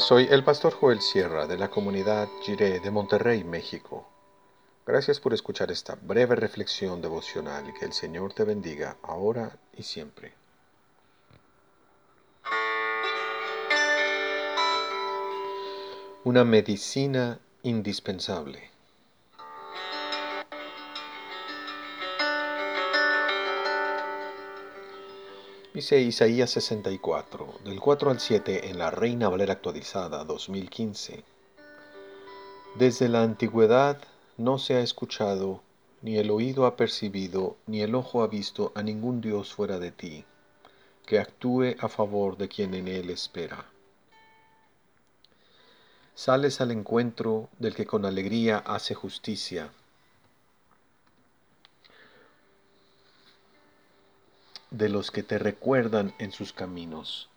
Soy el pastor Joel Sierra de la comunidad Jiré de Monterrey, México. Gracias por escuchar esta breve reflexión devocional y que el Señor te bendiga ahora y siempre. Una medicina indispensable. Dice Isaías 64, del 4 al 7 en la Reina Valera actualizada 2015. Desde la antigüedad no se ha escuchado, ni el oído ha percibido, ni el ojo ha visto a ningún Dios fuera de ti, que actúe a favor de quien en él espera. Sales al encuentro del que con alegría hace justicia de los que te recuerdan en sus caminos.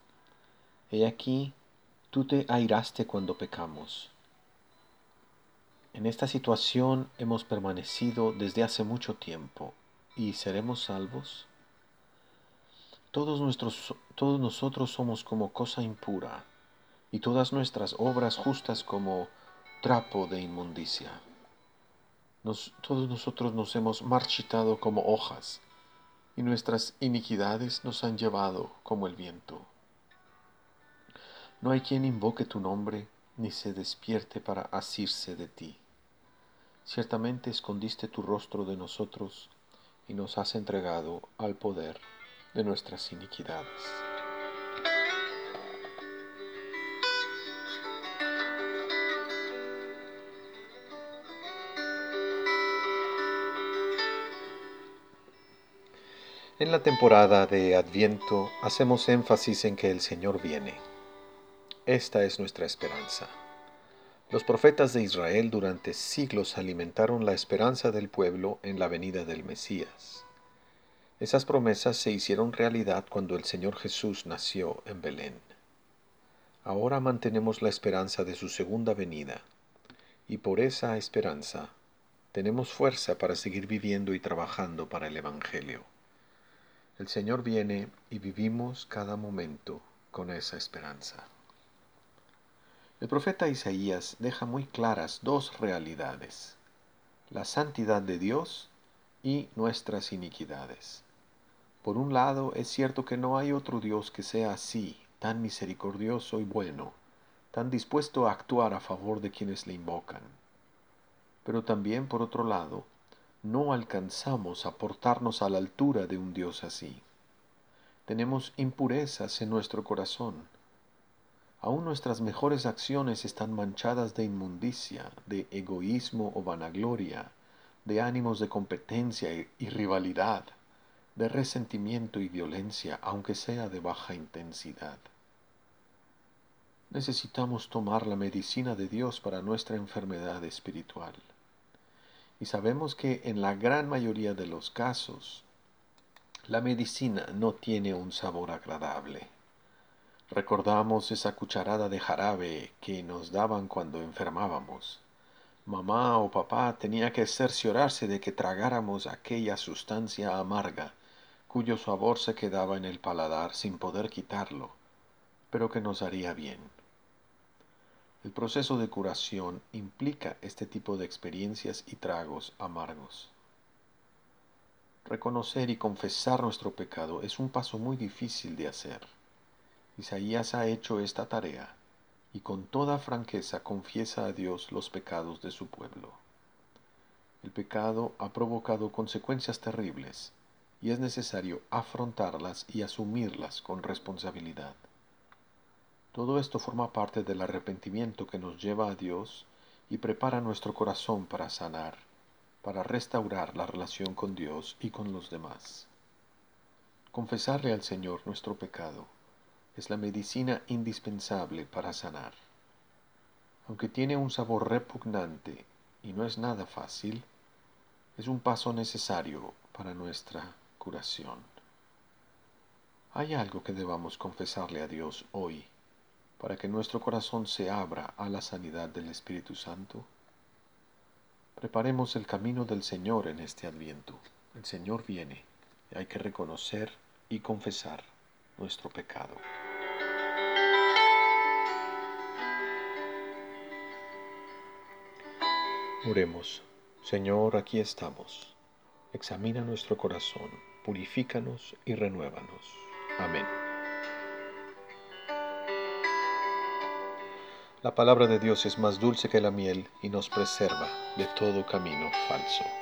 He aquí, tú te airaste cuando pecamos. En esta situación hemos permanecido desde hace mucho tiempo y seremos salvos. Todos, nuestros, todos nosotros somos como cosa impura y todas nuestras obras justas como trapo de inmundicia. todos nosotros nos hemos marchitado como hojas y nuestras iniquidades nos han llevado como el viento. No hay quien invoque tu nombre ni se despierte para asirse de ti. Ciertamente escondiste tu rostro de nosotros y nos has entregado al poder de nuestras iniquidades. En la temporada de Adviento hacemos énfasis en que el Señor viene. Esta es nuestra esperanza. Los profetas de Israel durante siglos alimentaron la esperanza del pueblo en la venida del Mesías. Esas promesas se hicieron realidad cuando el Señor Jesús nació en Belén. Ahora mantenemos la esperanza de su segunda venida, y por esa esperanza tenemos fuerza para seguir viviendo y trabajando para el Evangelio. El Señor viene y vivimos cada momento con esa esperanza. El profeta Isaías deja muy claras dos realidades, la santidad de Dios y nuestras iniquidades. Por un lado, es cierto que no hay otro Dios que sea así, tan misericordioso y bueno, tan dispuesto a actuar a favor de quienes le invocan. Pero también, por otro lado, no alcanzamos a portarnos a la altura de un Dios así. Tenemos impurezas en nuestro corazón. Aún nuestras mejores acciones están manchadas de inmundicia, de egoísmo o vanagloria, de ánimos de competencia y rivalidad, de resentimiento y violencia, aunque sea de baja intensidad. Necesitamos tomar la medicina de Dios para nuestra enfermedad espiritual. Y sabemos que en la gran mayoría de los casos, la medicina no tiene un sabor agradable. Recordamos esa cucharada de jarabe que nos daban cuando enfermábamos. Mamá o papá tenía que cerciorarse de que tragáramos aquella sustancia amarga, cuyo sabor se quedaba en el paladar sin poder quitarlo, pero que nos haría bien. El proceso de curación implica este tipo de experiencias y tragos amargos. Reconocer y confesar nuestro pecado es un paso muy difícil de hacer. Isaías ha hecho esta tarea y con toda franqueza confiesa a Dios los pecados de su pueblo. El pecado ha provocado consecuencias terribles y es necesario afrontarlas y asumirlas con responsabilidad. Todo esto forma parte del arrepentimiento que nos lleva a Dios y prepara nuestro corazón para sanar, para restaurar la relación con Dios y con los demás. Confesarle al Señor nuestro pecado es la medicina indispensable para sanar. Aunque tiene un sabor repugnante y no es nada fácil, es un paso necesario para nuestra curación. ¿Hay algo que debamos confesarle a Dios hoy? para que nuestro corazón se abra a la sanidad del Espíritu Santo? Preparemos el camino del Señor en este adviento. El Señor viene y hay que reconocer y confesar nuestro pecado. Oremos, Señor, aquí estamos. Examina nuestro corazón, purifícanos y renuévanos. Amén. La palabra de Dios es más dulce que la miel y nos preserva de todo camino falso.